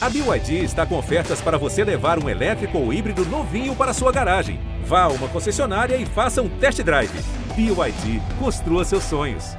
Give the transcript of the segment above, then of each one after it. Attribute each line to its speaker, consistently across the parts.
Speaker 1: A BYD está com ofertas para você levar um elétrico ou híbrido novinho para sua garagem. Vá a uma concessionária e faça um test drive. BYD, construa seus sonhos.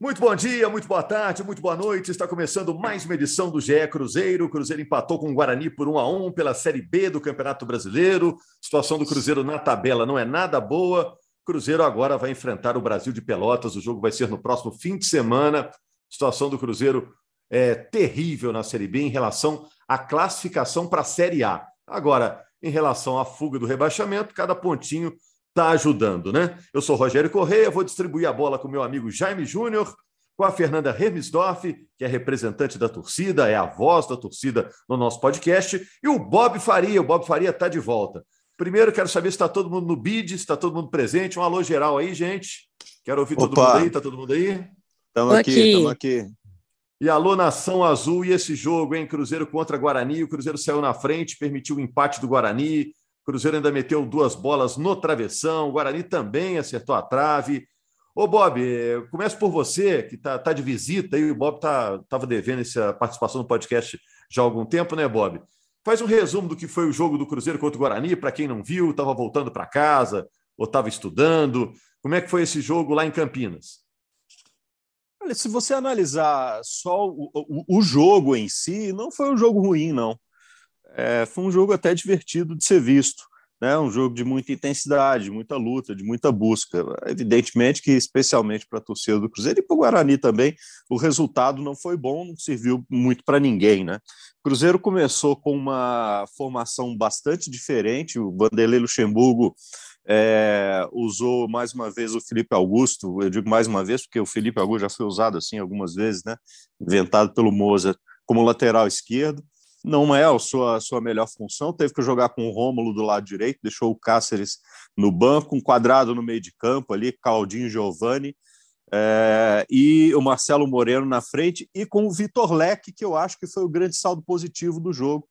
Speaker 2: Muito bom dia, muito boa tarde, muito boa noite. Está começando mais uma edição do GE Cruzeiro. O Cruzeiro empatou com o Guarani por 1 a 1 pela Série B do Campeonato Brasileiro. A situação do Cruzeiro na tabela não é nada boa. O Cruzeiro agora vai enfrentar o Brasil de Pelotas. O jogo vai ser no próximo fim de semana. A situação do Cruzeiro é terrível na Série B em relação à classificação para a Série A. Agora, em relação à fuga do rebaixamento, cada pontinho está ajudando, né? Eu sou Rogério Correia, vou distribuir a bola com meu amigo Jaime Júnior, com a Fernanda Hermsdorf, que é representante da torcida, é a voz da torcida no nosso podcast, e o Bob Faria. O Bob Faria está de volta. Primeiro, quero saber se está todo mundo no bid, se está todo mundo presente. Um alô geral aí, gente. Quero ouvir Opa. todo mundo aí. Está todo mundo aí?
Speaker 3: Estamos aqui, estamos aqui.
Speaker 2: E alô, Nação Azul, e esse jogo, hein? Cruzeiro contra Guarani. O Cruzeiro saiu na frente, permitiu o empate do Guarani. O Cruzeiro ainda meteu duas bolas no travessão. O Guarani também acertou a trave. Ô, Bob, começo por você, que está tá de visita aí. O Bob estava tá, devendo essa participação no podcast já há algum tempo, né, Bob? Faz um resumo do que foi o jogo do Cruzeiro contra o Guarani, para quem não viu, estava voltando para casa ou estava estudando. Como é que foi esse jogo lá em Campinas?
Speaker 3: Olha, se você analisar só o, o, o jogo em si, não foi um jogo ruim, não. É, foi um jogo até divertido de ser visto. Né? Um jogo de muita intensidade, de muita luta, de muita busca. Evidentemente que, especialmente para a torcida do Cruzeiro e para o Guarani também, o resultado não foi bom, não serviu muito para ninguém. Né? O Cruzeiro começou com uma formação bastante diferente. O Vanderlei Luxemburgo é, usou mais uma vez o Felipe Augusto, eu digo mais uma vez porque o Felipe Augusto já foi usado assim algumas vezes, né? inventado pelo Mozart como lateral esquerdo. Não é a sua, a sua melhor função, teve que jogar com o Rômulo do lado direito, deixou o Cáceres no banco, um quadrado no meio de campo ali, Claudinho Giovanni, é, e o Marcelo Moreno na frente, e com o Vitor Leque, que eu acho que foi o grande saldo positivo do jogo,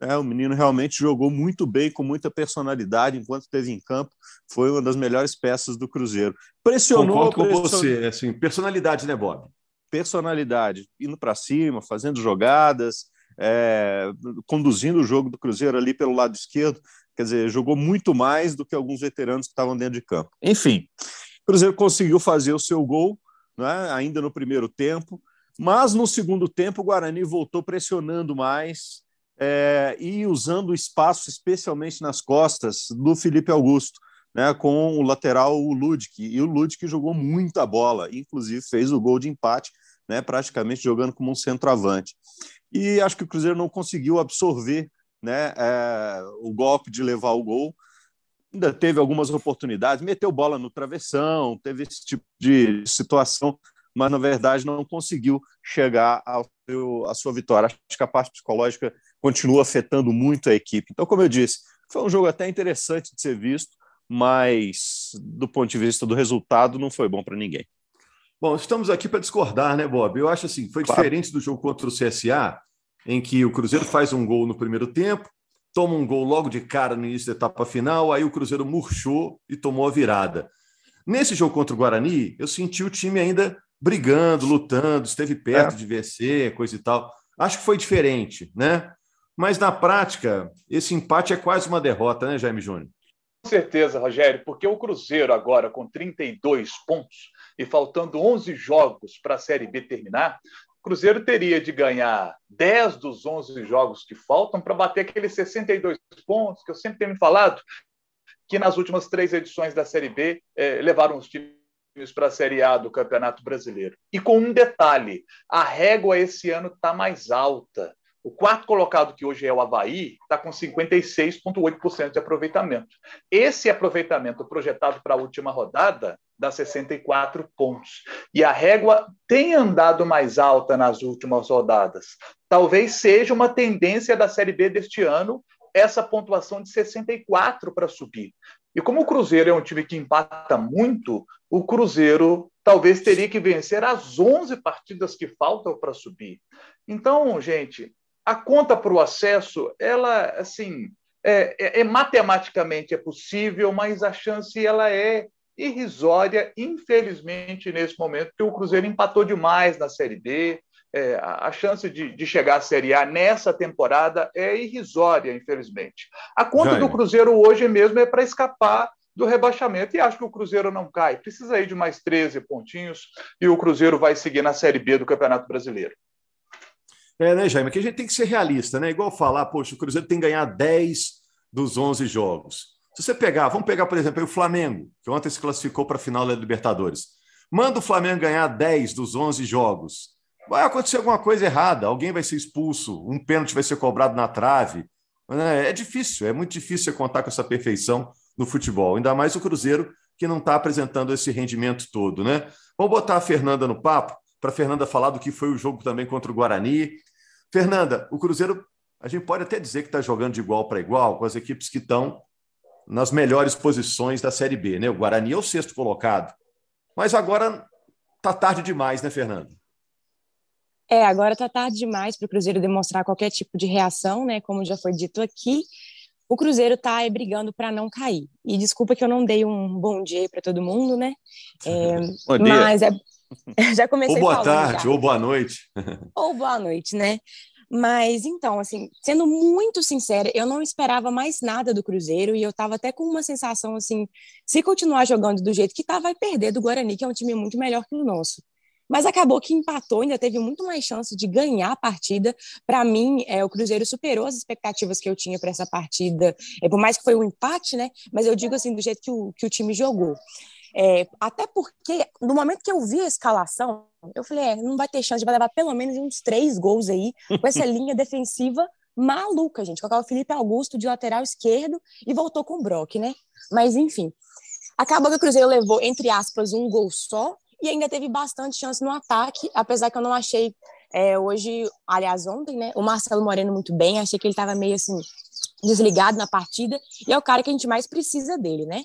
Speaker 3: é, o menino realmente jogou muito bem, com muita personalidade, enquanto esteve em campo. Foi uma das melhores peças do Cruzeiro. Pressionou.
Speaker 2: Concordo com você. Assim, personalidade, né, Bob?
Speaker 3: Personalidade. Indo para cima, fazendo jogadas, é, conduzindo o jogo do Cruzeiro ali pelo lado esquerdo. Quer dizer, jogou muito mais do que alguns veteranos que estavam dentro de campo. Enfim, o Cruzeiro conseguiu fazer o seu gol, né, ainda no primeiro tempo. Mas no segundo tempo, o Guarani voltou pressionando mais, é, e usando o espaço, especialmente nas costas, do Felipe Augusto, né, com o lateral o Ludic. E o Ludic jogou muita bola, inclusive fez o gol de empate, né, praticamente jogando como um centroavante. E acho que o Cruzeiro não conseguiu absorver né, é, o golpe de levar o gol. Ainda teve algumas oportunidades, meteu bola no travessão, teve esse tipo de situação, mas na verdade não conseguiu chegar ao seu, à sua vitória. Acho que a parte psicológica continua afetando muito a equipe. Então, como eu disse, foi um jogo até interessante de ser visto, mas do ponto de vista do resultado, não foi bom para ninguém.
Speaker 2: Bom, estamos aqui para discordar, né, Bob? Eu acho assim, foi claro. diferente do jogo contra o CSA, em que o Cruzeiro faz um gol no primeiro tempo, toma um gol logo de cara no início da etapa final, aí o Cruzeiro murchou e tomou a virada. Nesse jogo contra o Guarani, eu senti o time ainda brigando, lutando, esteve perto é. de vencer, coisa e tal. Acho que foi diferente, né? Mas na prática, esse empate é quase uma derrota, né, Jaime Júnior?
Speaker 4: Com certeza, Rogério, porque o Cruzeiro agora com 32 pontos e faltando 11 jogos para a Série B terminar, o Cruzeiro teria de ganhar 10 dos 11 jogos que faltam para bater aqueles 62 pontos que eu sempre tenho me falado, que nas últimas três edições da Série B eh, levaram os times para a Série A do Campeonato Brasileiro. E com um detalhe: a régua esse ano está mais alta. O quarto colocado, que hoje é o Havaí, está com 56,8% de aproveitamento. Esse aproveitamento projetado para a última rodada dá 64 pontos. E a régua tem andado mais alta nas últimas rodadas. Talvez seja uma tendência da Série B deste ano essa pontuação de 64 para subir. E como o Cruzeiro é um time que empata muito, o Cruzeiro talvez teria que vencer as 11 partidas que faltam para subir. Então, gente, a conta para o acesso, ela, assim, é, é, é, matematicamente é possível, mas a chance ela é irrisória, infelizmente, nesse momento, porque o Cruzeiro empatou demais na Série B, é, a chance de, de, chegar à Série A nessa temporada é irrisória, infelizmente. A conta do Cruzeiro hoje mesmo é para escapar do rebaixamento e acho que o Cruzeiro não cai. Precisa aí de mais 13 pontinhos e o Cruzeiro vai seguir na Série B do Campeonato Brasileiro.
Speaker 2: É, né, Jaime? Que a gente tem que ser realista, né? Igual falar, poxa, o Cruzeiro tem que ganhar 10 dos 11 jogos. Se você pegar, vamos pegar, por exemplo, o Flamengo, que ontem se classificou para a final da Libertadores. Manda o Flamengo ganhar 10 dos 11 jogos. Vai acontecer alguma coisa errada, alguém vai ser expulso, um pênalti vai ser cobrado na trave. É difícil, é muito difícil contar com essa perfeição no futebol, ainda mais o Cruzeiro, que não está apresentando esse rendimento todo, né? Vamos botar a Fernanda no papo, para a Fernanda falar do que foi o jogo também contra o Guarani. Fernanda, o Cruzeiro, a gente pode até dizer que está jogando de igual para igual com as equipes que estão nas melhores posições da Série B, né? O Guarani é o sexto colocado. Mas agora tá tarde demais, né, Fernanda?
Speaker 5: É, agora tá tarde demais para o Cruzeiro demonstrar qualquer tipo de reação, né? Como já foi dito aqui o Cruzeiro está brigando para não cair. E desculpa que eu não dei um bom dia para todo mundo, né? É, mas é, já comecei
Speaker 2: Ou boa tarde, já. ou boa noite.
Speaker 5: ou boa noite, né? Mas então, assim, sendo muito sincera, eu não esperava mais nada do Cruzeiro e eu estava até com uma sensação assim, se continuar jogando do jeito que tá, vai perder do Guarani, que é um time muito melhor que o nosso mas acabou que empatou, ainda teve muito mais chance de ganhar a partida. Para mim, é, o Cruzeiro superou as expectativas que eu tinha para essa partida, é, por mais que foi um empate, né? Mas eu digo assim, do jeito que o, que o time jogou. É, até porque, no momento que eu vi a escalação, eu falei, é, não vai ter chance de levar pelo menos uns três gols aí, com essa linha defensiva maluca, gente. Colocar o Felipe Augusto de lateral esquerdo e voltou com o Brock, né? Mas, enfim. Acabou que o Cruzeiro levou, entre aspas, um gol só, e ainda teve bastante chance no ataque, apesar que eu não achei é, hoje, aliás, ontem, né, o Marcelo Moreno muito bem, achei que ele estava meio assim, desligado na partida, e é o cara que a gente mais precisa dele, né?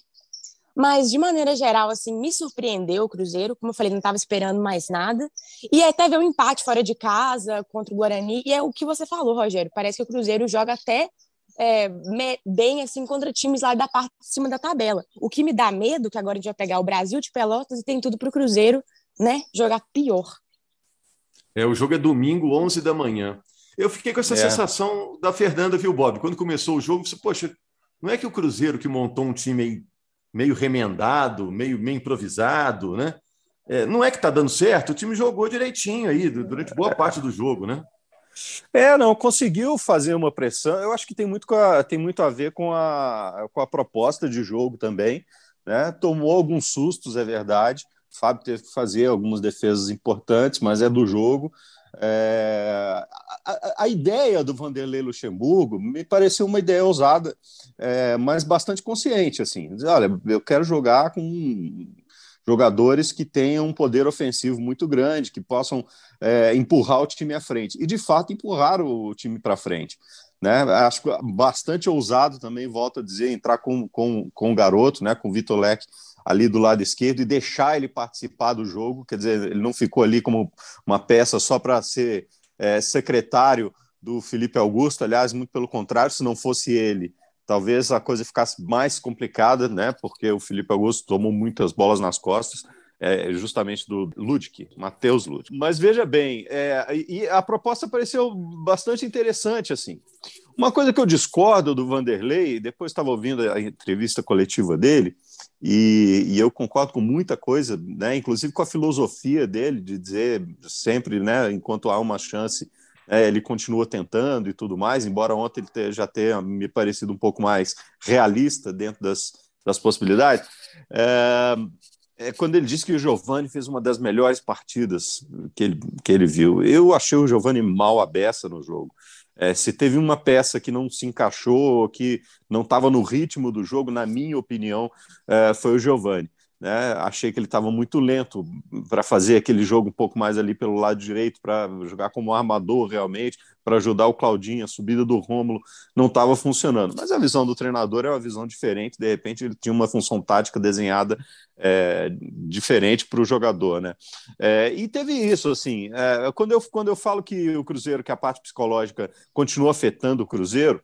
Speaker 5: Mas, de maneira geral, assim, me surpreendeu o Cruzeiro, como eu falei, não estava esperando mais nada, e até ver um empate fora de casa contra o Guarani, e é o que você falou, Rogério, parece que o Cruzeiro joga até é, bem assim contra times lá da parte de cima da tabela. O que me dá medo, que agora a gente vai pegar o Brasil de Pelotas e tem tudo para o Cruzeiro, né, jogar pior.
Speaker 2: É, o jogo é domingo, 11 da manhã. Eu fiquei com essa é. sensação da Fernanda, viu, Bob? Quando começou o jogo, você, poxa, não é que o Cruzeiro que montou um time meio remendado, meio, meio improvisado, né? É, não é que está dando certo, o time jogou direitinho aí durante boa parte do jogo, né?
Speaker 3: É, não, conseguiu fazer uma pressão. Eu acho que tem muito, a, tem muito a ver com a, com a proposta de jogo também. Né? Tomou alguns sustos, é verdade. O Fábio teve que fazer algumas defesas importantes, mas é do jogo. É, a, a, ideia do Vanderlei Luxemburgo me pareceu uma ideia ousada, é, mas bastante consciente. Assim, olha, eu quero jogar com jogadores que tenham um poder ofensivo muito grande, que possam é, empurrar o time à frente. E de fato empurrar o time para frente. Né? Acho bastante ousado também, volto a dizer, entrar com, com, com o garoto, né? com o Vitor Leque ali do lado esquerdo e deixar ele participar do jogo. Quer dizer, ele não ficou ali como uma peça só para ser é, secretário do Felipe Augusto. Aliás, muito pelo contrário, se não fosse ele, talvez a coisa ficasse mais complicada, né? Porque o Felipe Augusto tomou muitas bolas nas costas, é, justamente do Ludic, Matheus Ludic. Mas veja bem, é, e a proposta pareceu bastante interessante, assim. Uma coisa que eu discordo do Vanderlei, depois estava ouvindo a entrevista coletiva dele, e, e, eu concordo com muita coisa, né, inclusive com a filosofia dele, de dizer sempre, né, enquanto há uma chance é, ele continua tentando e tudo mais, embora ontem ele já tenha me parecido um pouco mais realista dentro das, das possibilidades. É, é quando ele disse que o Giovani fez uma das melhores partidas que ele, que ele viu. Eu achei o Giovani mal a beça no jogo. É, se teve uma peça que não se encaixou, que não estava no ritmo do jogo, na minha opinião, é, foi o Giovani. Né? Achei que ele estava muito lento para fazer aquele jogo um pouco mais ali pelo lado direito, para jogar como armador realmente, para ajudar o Claudinho, a subida do Rômulo não estava funcionando. Mas a visão do treinador é uma visão diferente, de repente ele tinha uma função tática desenhada é, diferente para o jogador. Né? É, e teve isso, assim, é, quando, eu, quando eu falo que o Cruzeiro, que a parte psicológica continua afetando o Cruzeiro,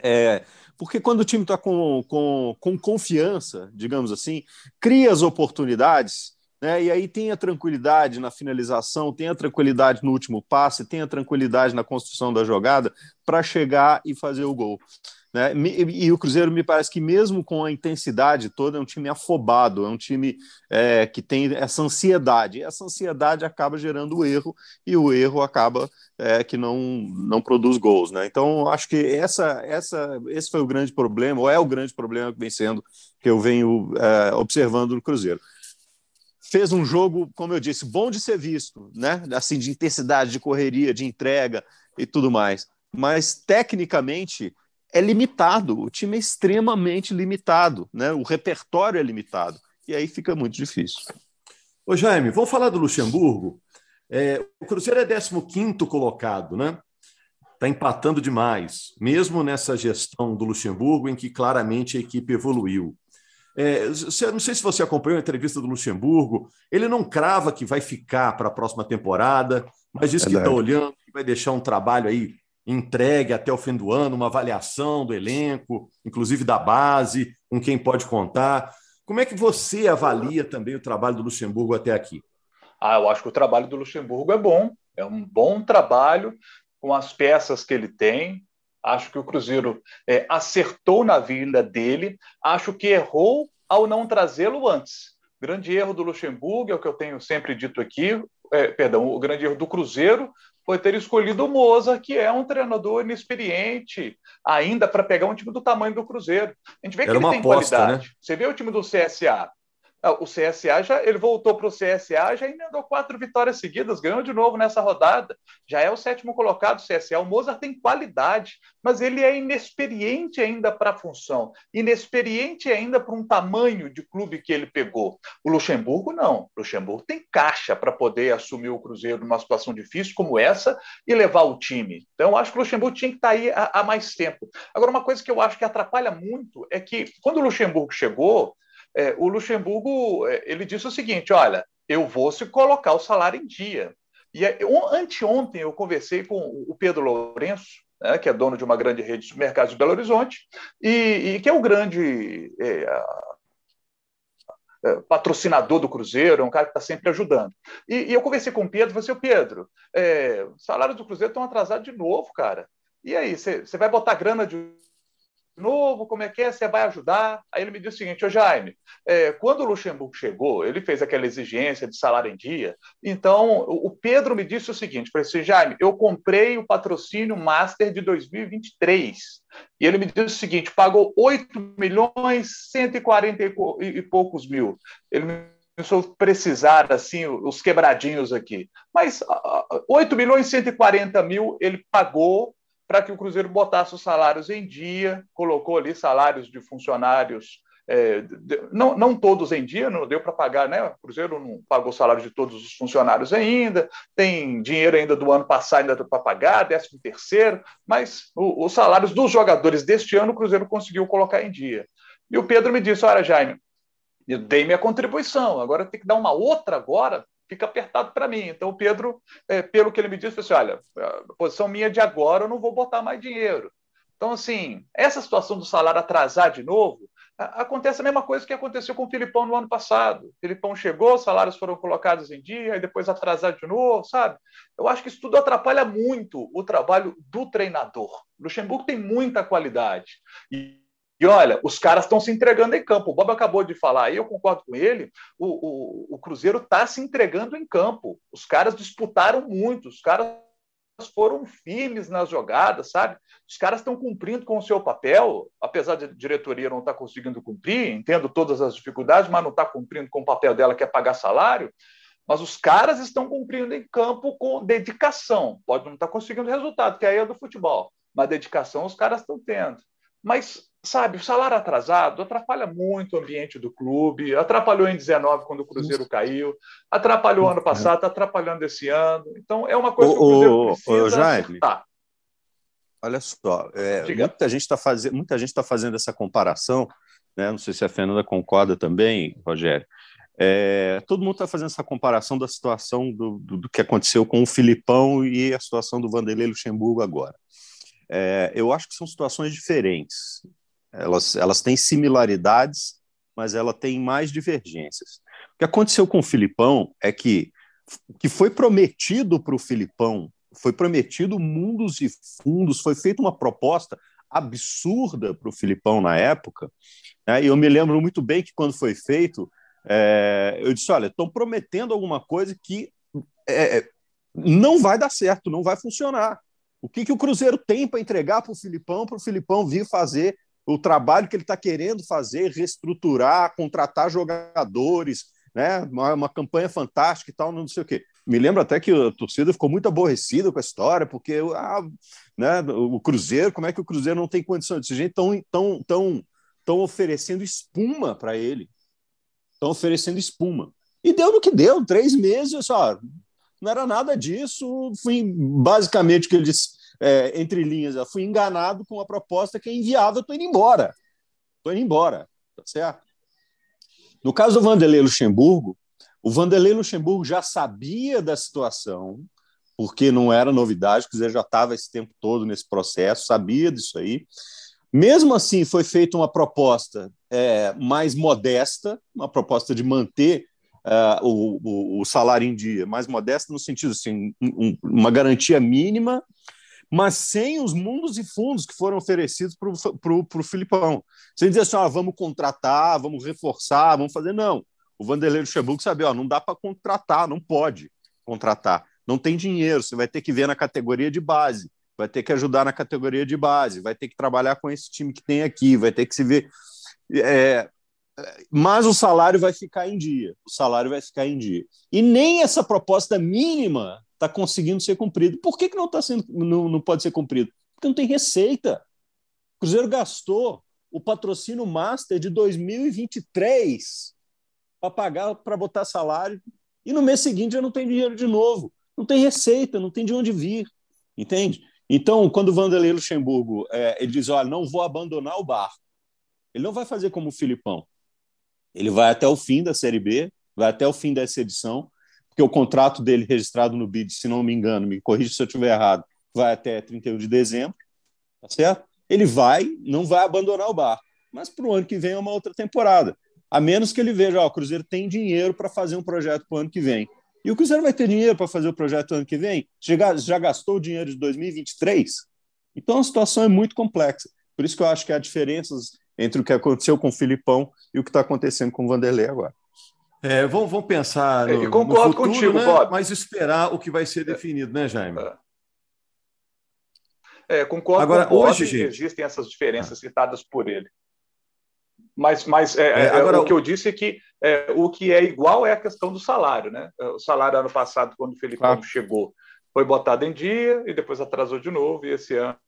Speaker 3: é, porque quando o time está com, com, com confiança, digamos assim, cria as oportunidades né? E aí tem a tranquilidade na finalização, tem a tranquilidade no último passe, tem a tranquilidade na construção da jogada para chegar e fazer o gol. Né? E, o Cruzeiro me parece que, mesmo com a intensidade toda, é um time afobado, é um time é, que tem essa ansiedade. E essa ansiedade acaba gerando o erro, e o erro acaba é, que não, não produz gols. Né? Então, acho que essa, essa, esse foi o grande problema, ou é o grande problema que vem sendo, que eu venho é, observando no Cruzeiro fez um jogo, como eu disse, bom de ser visto, né? Assim, de intensidade, de correria, de entrega e tudo mais. Mas tecnicamente é limitado, o time é extremamente limitado, né? O repertório é limitado. E aí fica muito difícil.
Speaker 2: Ô Jaime, vamos falar do Luxemburgo. É, o Cruzeiro é 15 colocado, né? Está empatando demais, mesmo nessa gestão do Luxemburgo, em que claramente a equipe evoluiu. É, não sei se você acompanhou a entrevista do Luxemburgo, ele não crava que vai ficar para a próxima temporada, mas diz que está olhando, que vai deixar um trabalho aí entregue até o fim do ano, uma avaliação do elenco, inclusive da base, com quem pode contar. Como é que você avalia também o trabalho do Luxemburgo até aqui?
Speaker 4: Ah, eu acho que o trabalho do Luxemburgo é bom, é um bom trabalho com as peças que ele tem, Acho que o Cruzeiro é, acertou na vinda dele, acho que errou ao não trazê-lo antes. Grande erro do Luxemburgo, é o que eu tenho sempre dito aqui, é, perdão, o grande erro do Cruzeiro foi ter escolhido o Moza, que é um treinador inexperiente, ainda para pegar um time do tamanho do Cruzeiro. A gente vê que Era ele tem aposta, qualidade. Né? Você vê o time do CSA, o CSA já ele voltou para o CSA, já emendou quatro vitórias seguidas, ganhou de novo nessa rodada. Já é o sétimo colocado do CSA. O Mozart tem qualidade, mas ele é inexperiente ainda para a função, inexperiente ainda para um tamanho de clube que ele pegou. O Luxemburgo não. O Luxemburgo tem caixa para poder assumir o Cruzeiro numa situação difícil como essa e levar o time. Então, acho que o Luxemburgo tinha que estar tá aí há mais tempo. Agora, uma coisa que eu acho que atrapalha muito é que quando o Luxemburgo chegou, é, o Luxemburgo é, ele disse o seguinte: olha, eu vou se colocar o salário em dia. E anteontem eu conversei com o Pedro Lourenço, né, que é dono de uma grande rede de supermercados de Belo Horizonte, e, e que é o grande é, é, patrocinador do Cruzeiro, é um cara que está sempre ajudando. E, e, eu conversei com o Pedro, falei assim, Pedro, é, salários do Cruzeiro estão atrasados de novo, cara. E aí, você vai botar grana de novo, como é que é? Você vai ajudar? Aí ele me disse o seguinte, ô Jaime, é, quando o Luxemburgo chegou, ele fez aquela exigência de salário em dia, então o Pedro me disse o seguinte, falei assim, Jaime, eu comprei o patrocínio Master de 2023, e ele me disse o seguinte, pagou 8 milhões 140 e poucos mil. Ele me se precisar, assim, os quebradinhos aqui. Mas 8 milhões e 140 mil ele pagou para que o Cruzeiro botasse os salários em dia, colocou ali salários de funcionários, é, não, não todos em dia, não deu para pagar, né? O Cruzeiro não pagou o salário de todos os funcionários ainda, tem dinheiro ainda do ano passado ainda para pagar, décimo terceiro, mas o, os salários dos jogadores deste ano o Cruzeiro conseguiu colocar em dia. E o Pedro me disse: olha, Jaime, eu dei minha contribuição, agora tem que dar uma outra agora fica apertado para mim. Então, o Pedro, é, pelo que ele me disse, disse olha, a posição minha de agora, eu não vou botar mais dinheiro. Então, assim, essa situação do salário atrasar de novo, acontece a mesma coisa que aconteceu com o Filipão no ano passado. O Filipão chegou, os salários foram colocados em dia, e depois atrasar de novo, sabe? Eu acho que isso tudo atrapalha muito o trabalho do treinador. O Luxemburgo tem muita qualidade. E e olha, os caras estão se entregando em campo. O Bob acabou de falar, e eu concordo com ele. O, o, o Cruzeiro está se entregando em campo. Os caras disputaram muito, os caras foram firmes nas jogadas, sabe? Os caras estão cumprindo com o seu papel, apesar de a diretoria não estar tá conseguindo cumprir, entendo todas as dificuldades, mas não está cumprindo com o papel dela, que é pagar salário. Mas os caras estão cumprindo em campo com dedicação. Pode não estar tá conseguindo resultado, que aí é do futebol, mas dedicação os caras estão tendo. Mas sabe, o salário atrasado atrapalha muito o ambiente do clube, atrapalhou em 19 quando o Cruzeiro caiu, atrapalhou ano passado, está atrapalhando esse ano. Então é uma coisa que o Cruzeiro precisa o Jaime,
Speaker 3: Olha só, é, muita gente está fazendo, muita gente está fazendo essa comparação, né? Não sei se a Fernanda concorda também, Rogério. É, todo mundo está fazendo essa comparação da situação do, do, do, que aconteceu com o Filipão e a situação do Vanderlei Luxemburgo agora. É, eu acho que são situações diferentes. Elas, elas têm similaridades, mas ela tem mais divergências. O que aconteceu com o Filipão é que que foi prometido para o Filipão, foi prometido mundos e fundos, foi feita uma proposta absurda para o Filipão na época. Né? E eu me lembro muito bem que quando foi feito, é, eu disse: olha, estão prometendo alguma coisa que é, é, não vai dar certo, não vai funcionar. O que, que o Cruzeiro tem para entregar para o Filipão, para o Filipão vir fazer o trabalho que ele está querendo fazer, reestruturar, contratar jogadores, né? Uma, uma, campanha fantástica e tal, não sei o quê. Me lembro até que a torcida ficou muito aborrecida com a história, porque ah, né, o Cruzeiro, como é que o Cruzeiro não tem condição de gente tão, tão, tão, tão oferecendo espuma para ele, estão oferecendo espuma. E deu no que deu, três meses, só não era nada disso. Fui basicamente o que ele é, entre linhas, eu fui enganado com a proposta que é inviável, estou indo embora. Estou indo embora, tá certo? No caso do Vanderlei Luxemburgo, o Vanderlei Luxemburgo já sabia da situação, porque não era novidade, dizer, já estava esse tempo todo nesse processo, sabia disso aí. Mesmo assim, foi feita uma proposta é, mais modesta, uma proposta de manter uh, o, o, o, salário em dia, mais modesta no sentido assim, um, uma garantia mínima, mas sem os mundos e fundos que foram oferecidos para o Filipão. Sem dizer assim, ah, vamos contratar, vamos reforçar, vamos fazer. Não. O Vanderlei Luxemburgo sabia, ó, não dá para contratar, não pode contratar. Não tem dinheiro, você vai ter que ver na categoria de base, vai ter que ajudar na categoria de base, vai ter que trabalhar com esse time que tem aqui, vai ter que se ver. É, mas o salário vai ficar em dia. O salário vai ficar em dia. E nem essa proposta mínima está conseguindo ser cumprido. Por que, que não, está sendo, não, não pode ser cumprido? Porque não tem receita. O Cruzeiro gastou o patrocínio Master de 2023 para pagar, para botar salário, e no mês seguinte já não tem dinheiro de novo. Não tem receita, não tem de onde vir. Entende? Então, quando o Vanderlei Luxemburgo é, ele diz: Olha, não vou abandonar o barco, ele não vai fazer como o Filipão. Ele vai até o fim da Série B, vai até o fim dessa edição, porque o contrato dele registrado no BID, se não me engano, me corrija se eu estiver errado, vai até 31 de dezembro, tá certo? Ele vai, não vai abandonar o barco, mas para o ano que vem é uma outra temporada. A menos que ele veja, ó, o Cruzeiro tem dinheiro para fazer um projeto para o ano que vem. E o Cruzeiro vai ter dinheiro para fazer o projeto ano que vem? Já, já gastou o dinheiro de 2023? Então a situação é muito complexa. Por isso que eu acho que há diferenças entre o que aconteceu com o Filipão e o que está acontecendo com o Vanderlei agora.
Speaker 2: É, vamos, vamos pensar no, concordo no futuro, contigo, né? Bob. mas esperar o que vai ser definido, né, Jaime?
Speaker 4: É, concordo agora, com hoje, gente... existem essas diferenças citadas por ele. Mas, mas é, é, é agora, o que eu disse é que é, o que é igual é a questão do salário. Né? O salário ano passado, quando o Felipe ah. chegou, foi botado em dia e depois atrasou de novo, e esse ano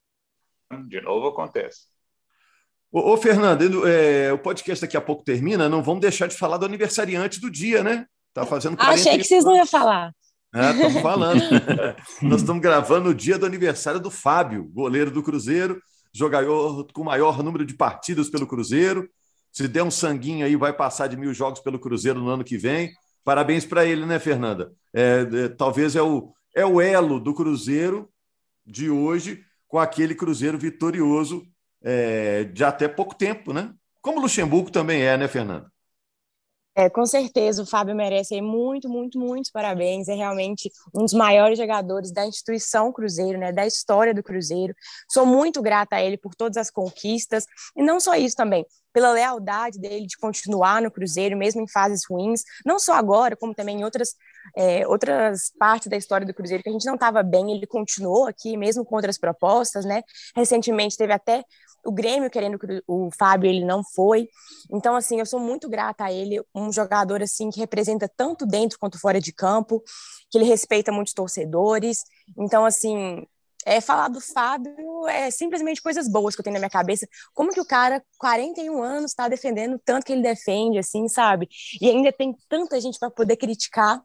Speaker 4: de novo acontece.
Speaker 2: Ô, ô Fernando, é, o podcast daqui a pouco termina, não vamos deixar de falar do aniversariante do dia, né? Tá fazendo
Speaker 5: ah, Achei que vocês não iam falar.
Speaker 2: É, estamos falando. Nós estamos gravando o dia do aniversário do Fábio, goleiro do Cruzeiro, jogador com maior número de partidas pelo Cruzeiro. Se der um sanguinho aí, vai passar de mil jogos pelo Cruzeiro no ano que vem. Parabéns para ele, né, Fernanda? É, é, talvez é o, é o elo do Cruzeiro de hoje com aquele Cruzeiro vitorioso é, de até pouco tempo, né? Como Luxemburgo também é, né, Fernando?
Speaker 5: É, com certeza, o Fábio merece muito, muito, muitos parabéns. É realmente um dos maiores jogadores da instituição Cruzeiro, né, da história do Cruzeiro. Sou muito grata a ele por todas as conquistas, e não só isso também, pela lealdade dele de continuar no Cruzeiro, mesmo em fases ruins, não só agora, como também em outras, é, outras partes da história do Cruzeiro que a gente não estava bem, ele continuou aqui, mesmo com outras propostas, né? Recentemente teve até o Grêmio querendo o Fábio, ele não foi. Então, assim, eu sou muito grata a ele, um jogador, assim, que representa tanto dentro quanto fora de campo, que ele respeita muitos torcedores. Então, assim, é, falar do Fábio é simplesmente coisas boas que eu tenho na minha cabeça. Como que o cara, 41 anos, está defendendo tanto que ele defende, assim, sabe? E ainda tem tanta gente para poder criticar,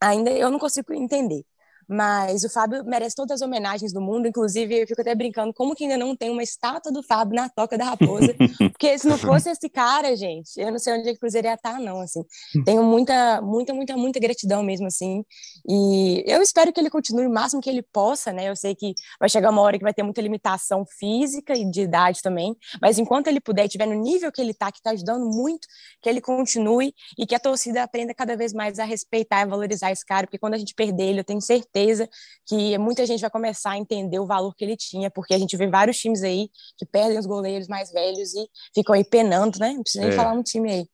Speaker 5: ainda eu não consigo entender. Mas o Fábio merece todas as homenagens do mundo, inclusive eu fico até brincando como que ainda não tem uma estátua do Fábio na Toca da Raposa, porque se não fosse esse cara, gente, eu não sei onde é que o Cruzeiro ia estar, não, assim. Tenho muita, muita, muita, muita gratidão mesmo, assim, e eu espero que ele continue o máximo que ele possa, né, eu sei que vai chegar uma hora que vai ter muita limitação física e de idade também, mas enquanto ele puder, estiver no nível que ele está, que está ajudando muito, que ele continue e que a torcida aprenda cada vez mais a respeitar e valorizar esse cara, porque quando a gente perder ele, eu tenho certeza certeza que muita gente vai começar a entender o valor que ele tinha, porque a gente vê vários times aí que perdem os goleiros mais velhos e ficam aí penando, né? Não precisa nem é. falar um time aí.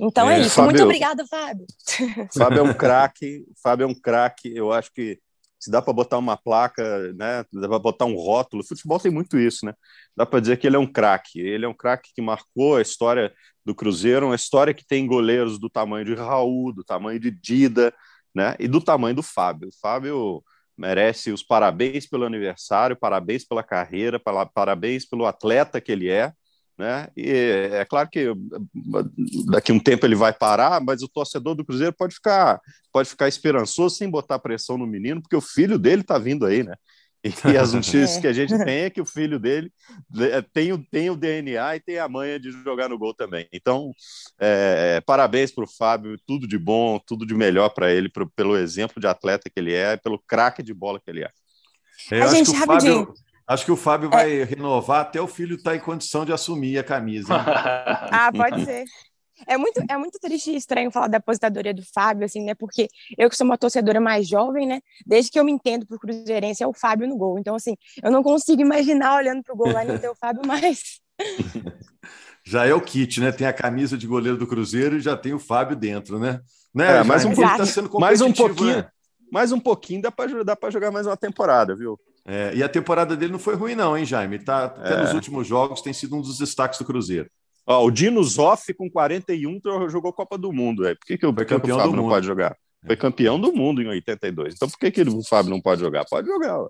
Speaker 5: Então é, é isso. Fábio, Muito obrigada, Fábio.
Speaker 3: Fábio é um craque, Fábio é um craque. Eu acho que se dá para botar uma placa, né? Dá para botar um rótulo. O futebol tem muito isso, né? Dá para dizer que ele é um craque. Ele é um craque que marcou a história do Cruzeiro, uma história que tem goleiros do tamanho de Raul, do tamanho de Dida, né? E do tamanho do Fábio. O Fábio merece os parabéns pelo aniversário, parabéns pela carreira, parabéns pelo atleta que ele é. Né? E é claro que daqui a um tempo ele vai parar, mas o torcedor do Cruzeiro pode ficar, pode ficar esperançoso sem botar pressão no menino, porque o filho dele está vindo aí, né? E as notícias é. que a gente tem é que o filho dele é, tem o, tem o DNA e tem a manha de jogar no gol também. Então, é, parabéns para o Fábio, tudo de bom, tudo de melhor para ele, pro, pelo exemplo de atleta que ele é, pelo craque de bola que ele é.
Speaker 2: é a gente, que rapidinho. Fábio, acho que o Fábio vai é. renovar até o filho estar tá em condição de assumir a camisa.
Speaker 5: ah, pode ser. É muito, é muito triste e estranho falar da aposentadoria do Fábio, assim, né? Porque eu que sou uma torcedora mais jovem, né? Desde que eu me entendo por Cruzeirense, é o Fábio no gol. Então, assim, eu não consigo imaginar olhando para o gol lá e não ter o Fábio mais.
Speaker 2: Já é o kit, né? Tem a camisa de goleiro do Cruzeiro e já tem o Fábio dentro, né? né?
Speaker 3: É, mais um, tá sendo mais um pouquinho, né? mais um pouquinho dá para dá jogar mais uma temporada, viu?
Speaker 2: É, e a temporada dele não foi ruim, não, hein, Jaime? Tá, até é. nos últimos jogos tem sido um dos destaques do Cruzeiro.
Speaker 3: Ó, o Dino Zoff, com 41, jogou Copa do Mundo. É. Por que, que, o, que o Fábio não pode jogar? Foi campeão do mundo em 82. Então por que, que o Fábio não pode jogar? Pode jogar.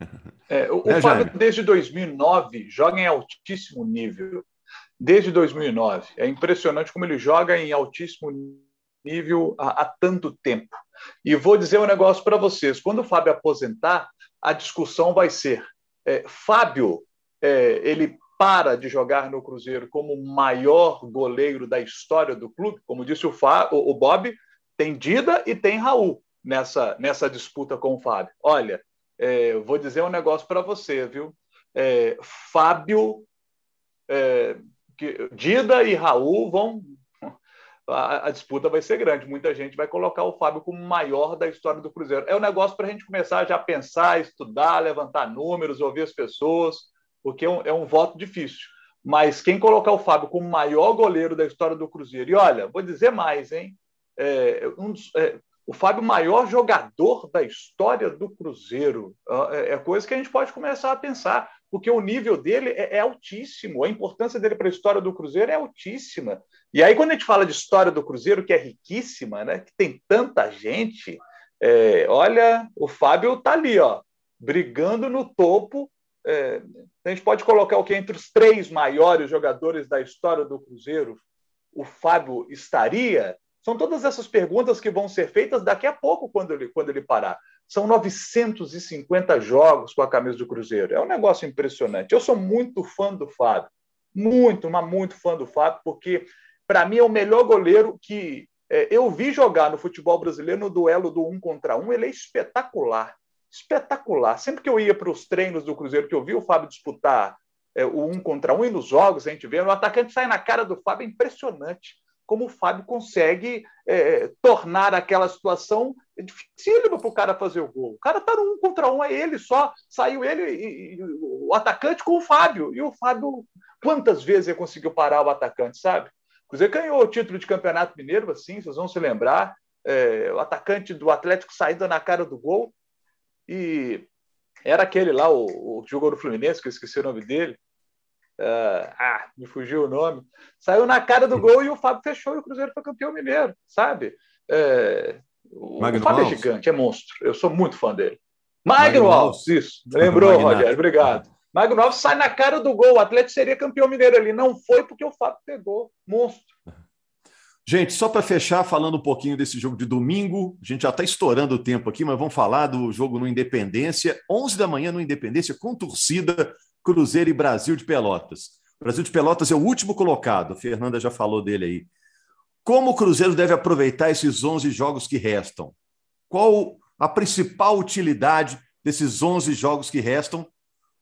Speaker 4: É, o, é, o Fábio, desde 2009, joga em altíssimo nível. Desde 2009. É impressionante como ele joga em altíssimo nível há, há tanto tempo. E vou dizer um negócio para vocês: quando o Fábio aposentar, a discussão vai ser: é, Fábio, é, ele para de jogar no Cruzeiro como o maior goleiro da história do clube, como disse o, Fá, o, Bob, tem Dida e tem Raul nessa, nessa disputa com o Fábio. Olha, é, vou dizer um negócio para você, viu? É, Fábio, é, que, Dida e Raul vão. A, a, disputa vai ser grande. Muita gente vai colocar o Fábio como o maior da história do Cruzeiro. É um negócio para a gente começar já a pensar, estudar, levantar números, ouvir as pessoas porque é um, é um voto difícil. Mas quem colocar o Fábio como maior goleiro da história do Cruzeiro, e olha, vou dizer mais, hein? É, um é, o Fábio, maior jogador da história do Cruzeiro, é, é, coisa que a gente pode começar a pensar, porque o nível dele é, é altíssimo, a importância dele para a história do Cruzeiro é altíssima. E aí, quando a gente fala de história do Cruzeiro, que é riquíssima, né, que tem tanta gente, é, olha, o Fábio está ali, ó, brigando no topo é, a gente pode colocar o que entre os três maiores jogadores da história do Cruzeiro, o Fábio estaria? São todas essas perguntas que vão ser feitas daqui a pouco, quando ele, quando ele parar. São 950 jogos com a camisa do Cruzeiro. É um negócio impressionante. Eu sou muito fã do Fábio. Muito, mas muito fã do Fábio, porque, para mim, é o melhor goleiro que é, eu vi jogar no futebol brasileiro no duelo do um contra um. Ele é espetacular espetacular. Sempre que eu ia para os treinos do Cruzeiro, que eu vi o Fábio disputar é, o um contra um e nos jogos, a gente vê, o atacante sai na cara do Fábio, é impressionante como o Fábio consegue é, tornar aquela situação dificílima para o cara fazer o gol. O cara está no um contra um, é ele só, saiu ele e, e, o atacante com o Fábio. E o Fábio, quantas vezes ele conseguiu parar o atacante, sabe? O Cruzeiro ganhou o título de campeonato mineiro, assim, vocês vão se lembrar. É, o atacante do Atlético saindo na cara do gol. E era aquele lá, o, o que jogou no Fluminense, que eu esqueci o nome dele. Uh, ah, me fugiu o nome. Saiu na cara do gol e o Fábio fechou e o Cruzeiro foi campeão mineiro, sabe? É, o, o Fábio é gigante, é monstro. Eu sou muito fã dele. Magno, Magno Alves, isso. Lembrou, Magnato. Rogério, obrigado. Magno Alves sai na cara do gol. O Atlético seria campeão mineiro ali. Não foi porque o Fábio pegou. Monstro.
Speaker 2: Gente, só para fechar, falando um pouquinho desse jogo de domingo, a gente já está estourando o tempo aqui, mas vamos falar do jogo no Independência, 11 da manhã no Independência, com torcida Cruzeiro e Brasil de Pelotas. Brasil de Pelotas é o último colocado, a Fernanda já falou dele aí. Como o Cruzeiro deve aproveitar esses 11 jogos que restam? Qual a principal utilidade desses 11 jogos que restam,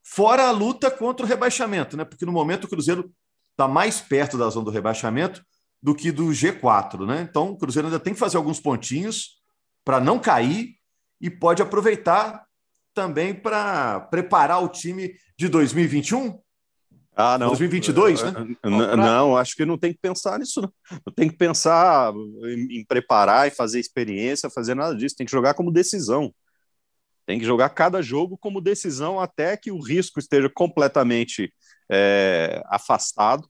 Speaker 2: fora a luta contra o rebaixamento, né? Porque no momento o Cruzeiro está mais perto da zona do rebaixamento do que do G4, né? Então o Cruzeiro ainda tem que fazer alguns pontinhos para não cair e pode aproveitar também para preparar o time de 2021.
Speaker 3: Ah, não.
Speaker 2: 2022, né?
Speaker 3: Não, não, acho que não tem que pensar nisso, não. Não tem que pensar em, em preparar e fazer experiência, fazer nada disso. Tem que jogar como decisão. Tem que jogar cada jogo como decisão até que o risco esteja completamente é, afastado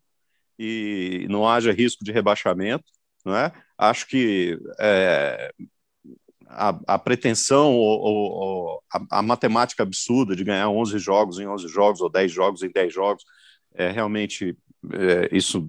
Speaker 3: e não haja risco de rebaixamento. Não é? Acho que é, a, a, pretensão ou, ou a, a, matemática absurda de ganhar 11 jogos em 11 jogos ou 10 jogos em 10 jogos, é, realmente é, isso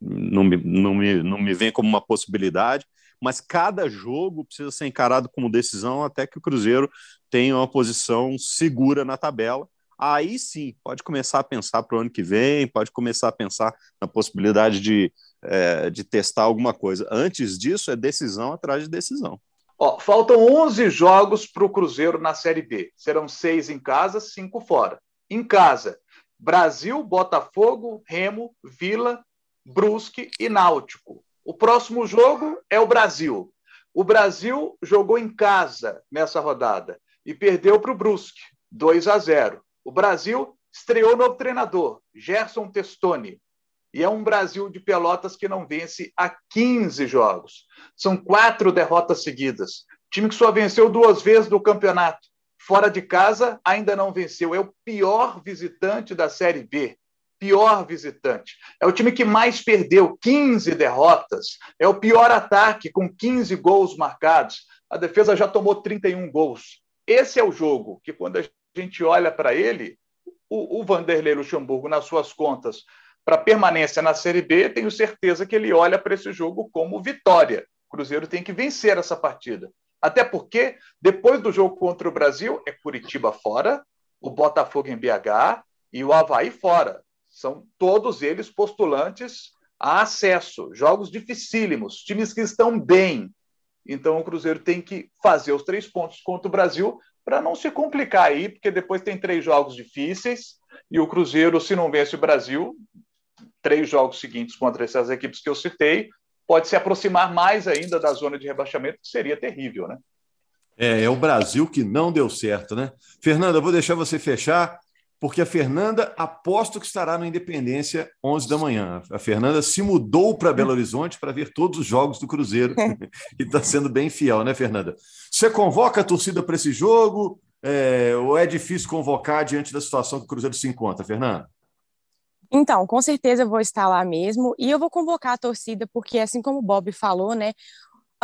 Speaker 3: não me, não, me, não me vem como uma possibilidade mas cada jogo precisa ser encarado como decisão até que o Cruzeiro tenha uma posição segura na tabela. Aí sim, pode começar a pensar para o ano que vem, pode começar a pensar na possibilidade de, é, de testar alguma coisa. Antes disso, é decisão atrás de decisão.
Speaker 4: Ó, faltam 11 jogos para o Cruzeiro na Série B. Serão seis em casa, cinco fora. Em casa, Brasil, Botafogo, Remo, Vila, Brusque e Náutico. O próximo jogo é o Brasil. O Brasil jogou em casa nessa rodada e perdeu para o Brusque, 2 a 0. O Brasil estreou novo treinador, Gerson Testoni. E é um Brasil de Pelotas que não vence há 15 jogos. São quatro derrotas seguidas. Time que só venceu duas vezes no campeonato. Fora de casa, ainda não venceu. É o pior visitante da Série B pior visitante. É o time que mais perdeu, 15 derrotas. É o pior ataque, com 15 gols marcados. A defesa já tomou 31 gols. Esse é o jogo que, quando a gente olha para ele, o, o Vanderlei Luxemburgo, nas suas contas, para permanência na Série B, tenho certeza que ele olha para esse jogo como vitória. O Cruzeiro tem que vencer essa partida. Até porque, depois do jogo contra o Brasil, é Curitiba fora, o Botafogo em BH e o Havaí fora. São todos eles postulantes a acesso, jogos dificílimos, times que estão bem. Então o Cruzeiro tem que fazer os três pontos contra o Brasil para não se complicar aí, porque depois tem três jogos difíceis e o Cruzeiro, se não vence o Brasil, três jogos seguintes contra essas equipes que eu citei, pode se aproximar mais ainda da zona de rebaixamento, que seria terrível, né?
Speaker 2: É, é o Brasil que não deu certo, né? Fernanda, eu vou deixar você fechar porque a Fernanda aposto que estará no Independência 11 da manhã. A Fernanda se mudou para Belo Horizonte para ver todos os jogos do Cruzeiro e está sendo bem fiel, né, Fernanda? Você convoca a torcida para esse jogo é, ou é difícil convocar diante da situação que o Cruzeiro se encontra, Fernanda?
Speaker 5: Então, com certeza eu vou estar lá mesmo e eu vou convocar a torcida porque, assim como o Bob falou, né,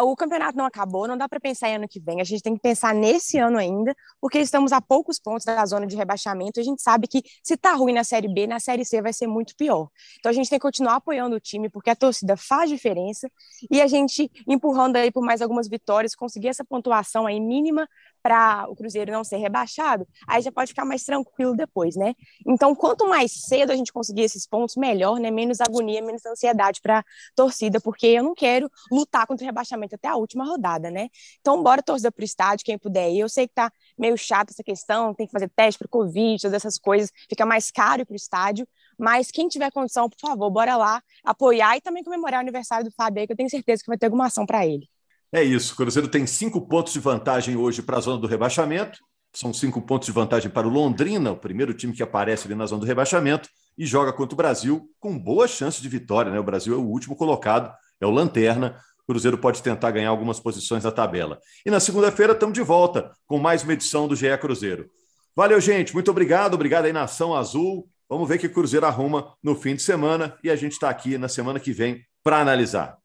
Speaker 5: o campeonato não acabou, não dá para pensar em ano que vem, a gente tem que pensar nesse ano ainda, porque estamos a poucos pontos da zona de rebaixamento, a gente sabe que se tá ruim na Série B, na Série C vai ser muito pior. Então a gente tem que continuar apoiando o time, porque a torcida faz diferença, e a gente empurrando aí por mais algumas vitórias, conseguir essa pontuação aí mínima para o Cruzeiro não ser rebaixado, aí já pode ficar mais tranquilo depois, né? Então, quanto mais cedo a gente conseguir esses pontos, melhor, né? Menos agonia, menos ansiedade para torcida, porque eu não quero lutar contra o rebaixamento até a última rodada, né? Então, bora torcida para o estádio, quem puder. Eu sei que tá meio chato essa questão, tem que fazer teste para Covid, todas essas coisas, fica mais caro para o estádio, mas quem tiver condição, por favor, bora lá apoiar e também comemorar o aniversário do Fábio, que eu tenho certeza que vai ter alguma ação para ele.
Speaker 2: É isso. O Cruzeiro tem cinco pontos de vantagem hoje para a zona do rebaixamento. São cinco pontos de vantagem para o Londrina, o primeiro time que aparece ali na zona do rebaixamento, e joga contra o Brasil com boa chance de vitória. Né? O Brasil é o último colocado, é o Lanterna. O Cruzeiro pode tentar ganhar algumas posições na tabela. E na segunda-feira estamos de volta com mais uma edição do GE Cruzeiro. Valeu, gente. Muito obrigado. Obrigado aí, Nação Azul. Vamos ver que o Cruzeiro arruma no fim de semana e a gente está aqui na semana que vem para analisar.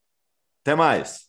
Speaker 2: Até mais.